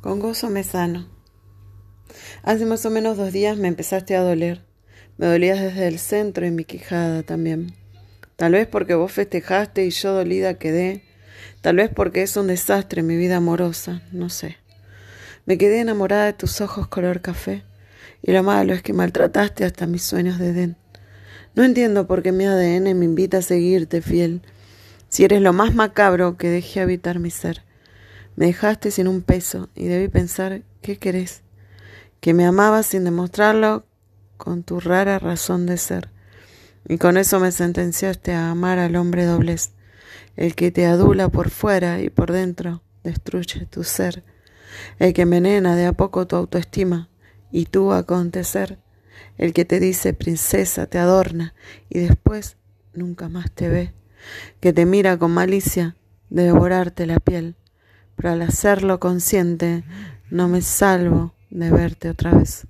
Con gozo me sano. Hace más o menos dos días me empezaste a doler. Me dolías desde el centro y mi quijada también. Tal vez porque vos festejaste y yo dolida quedé. Tal vez porque es un desastre mi vida amorosa, no sé. Me quedé enamorada de tus ojos color café. Y lo malo es que maltrataste hasta mis sueños de Edén. No entiendo por qué mi ADN me invita a seguirte fiel, si eres lo más macabro que dejé habitar mi ser. Me dejaste sin un peso y debí pensar, ¿qué querés? Que me amabas sin demostrarlo con tu rara razón de ser. Y con eso me sentenciaste a amar al hombre doblez, el que te adula por fuera y por dentro destruye tu ser, el que envenena de a poco tu autoestima y tu acontecer, el que te dice princesa, te adorna y después nunca más te ve, que te mira con malicia de devorarte la piel pero al hacerlo consciente no me salvo de verte otra vez,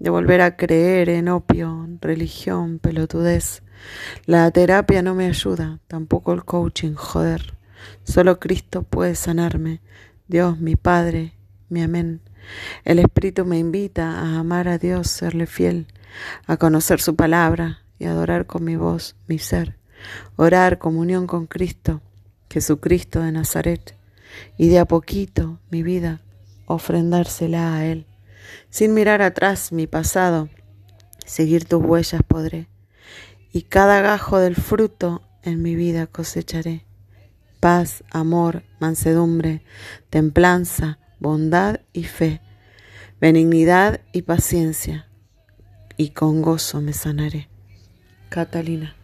de volver a creer en opio, religión, pelotudez. La terapia no me ayuda, tampoco el coaching, joder. Solo Cristo puede sanarme, Dios, mi Padre, mi amén. El Espíritu me invita a amar a Dios, serle fiel, a conocer su palabra y adorar con mi voz, mi ser, orar comunión con Cristo, Jesucristo de Nazaret y de a poquito mi vida ofrendársela a Él. Sin mirar atrás mi pasado, seguir tus huellas podré, y cada gajo del fruto en mi vida cosecharé. Paz, amor, mansedumbre, templanza, bondad y fe, benignidad y paciencia, y con gozo me sanaré. Catalina.